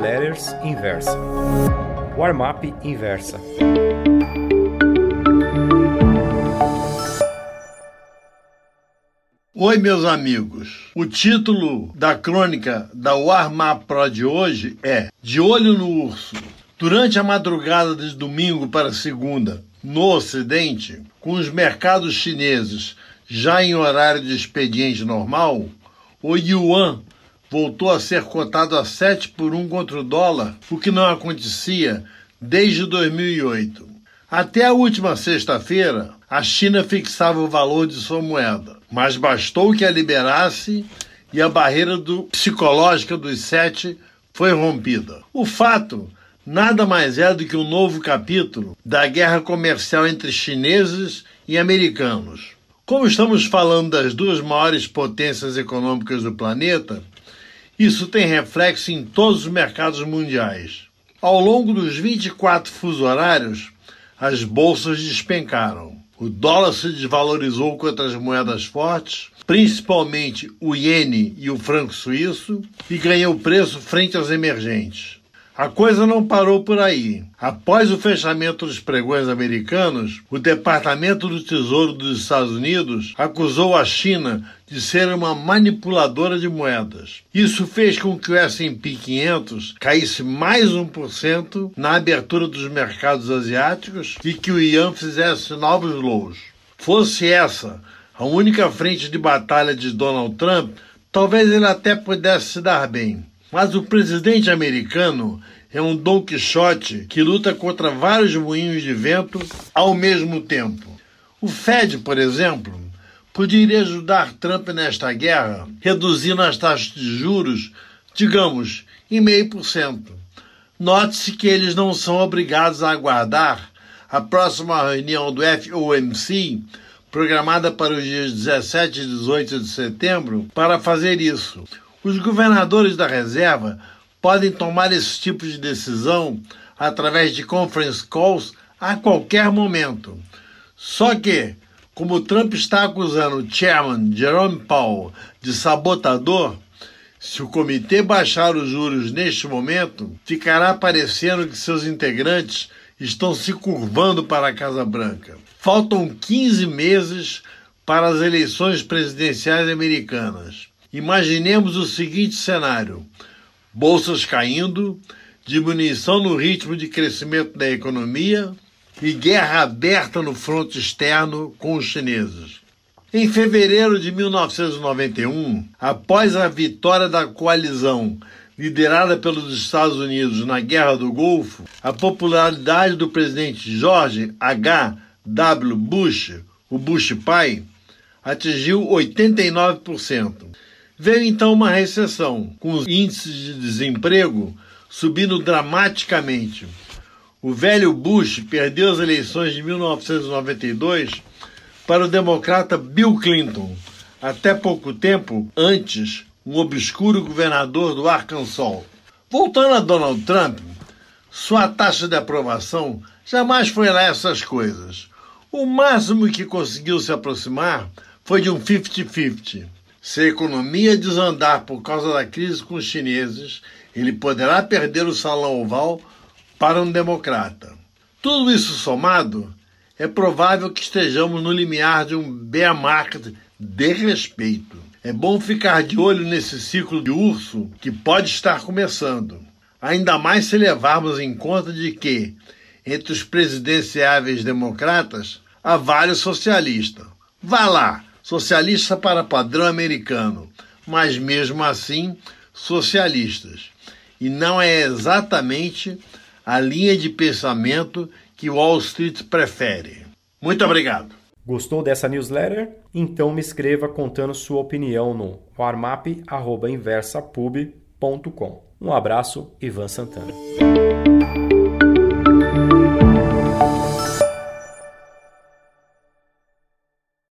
newsletters Inversa. Warmap Inversa. Oi, meus amigos. O título da crônica da Warmap Pro de hoje é De Olho no Urso. Durante a madrugada de domingo para segunda, no Ocidente, com os mercados chineses já em horário de expediente normal, o yuan voltou a ser cotado a 7 por 1 contra o dólar, o que não acontecia desde 2008. Até a última sexta-feira, a China fixava o valor de sua moeda, mas bastou que a liberasse e a barreira do, psicológica dos sete foi rompida. O fato nada mais é do que um novo capítulo da guerra comercial entre chineses e americanos. Como estamos falando das duas maiores potências econômicas do planeta, isso tem reflexo em todos os mercados mundiais. Ao longo dos 24 fuso horários, as bolsas despencaram. O dólar se desvalorizou contra as moedas fortes, principalmente o iene e o franco suíço, e ganhou preço frente aos emergentes. A coisa não parou por aí. Após o fechamento dos pregões americanos, o Departamento do Tesouro dos Estados Unidos acusou a China de ser uma manipuladora de moedas. Isso fez com que o S&P 500 caísse mais 1% na abertura dos mercados asiáticos e que o yuan fizesse novos lows. Fosse essa a única frente de batalha de Donald Trump, talvez ele até pudesse se dar bem. Mas o presidente americano é um Don Quixote que luta contra vários moinhos de vento ao mesmo tempo. O Fed, por exemplo, poderia ajudar Trump nesta guerra, reduzindo as taxas de juros, digamos, em meio por cento. Note-se que eles não são obrigados a aguardar a próxima reunião do FOMC, programada para os dias 17 e 18 de setembro, para fazer isso. Os governadores da reserva podem tomar esse tipo de decisão através de conference calls a qualquer momento. Só que, como Trump está acusando o chairman Jerome Powell de sabotador, se o comitê baixar os juros neste momento, ficará parecendo que seus integrantes estão se curvando para a Casa Branca. Faltam 15 meses para as eleições presidenciais americanas. Imaginemos o seguinte cenário: bolsas caindo, diminuição no ritmo de crescimento da economia e guerra aberta no fronte externo com os chineses. Em fevereiro de 1991, após a vitória da coalizão liderada pelos Estados Unidos na Guerra do Golfo, a popularidade do presidente George H. W. Bush, o Bush pai, atingiu 89%. Veio então uma recessão, com os índices de desemprego subindo dramaticamente. O velho Bush perdeu as eleições de 1992 para o democrata Bill Clinton, até pouco tempo antes, um obscuro governador do Arkansas. Voltando a Donald Trump, sua taxa de aprovação jamais foi lá essas coisas. O máximo que conseguiu se aproximar foi de um 50-50. Se a economia desandar por causa da crise com os chineses, ele poderá perder o salão oval para um democrata. Tudo isso somado, é provável que estejamos no limiar de um bear market de respeito. É bom ficar de olho nesse ciclo de urso que pode estar começando. Ainda mais se levarmos em conta de que, entre os presidenciáveis democratas, há vários socialistas. Vá lá! Socialista para padrão americano, mas mesmo assim socialistas. E não é exatamente a linha de pensamento que Wall Street prefere. Muito obrigado. Gostou dessa newsletter? Então me escreva contando sua opinião no warmap.inversapub.com. Um abraço, Ivan Santana.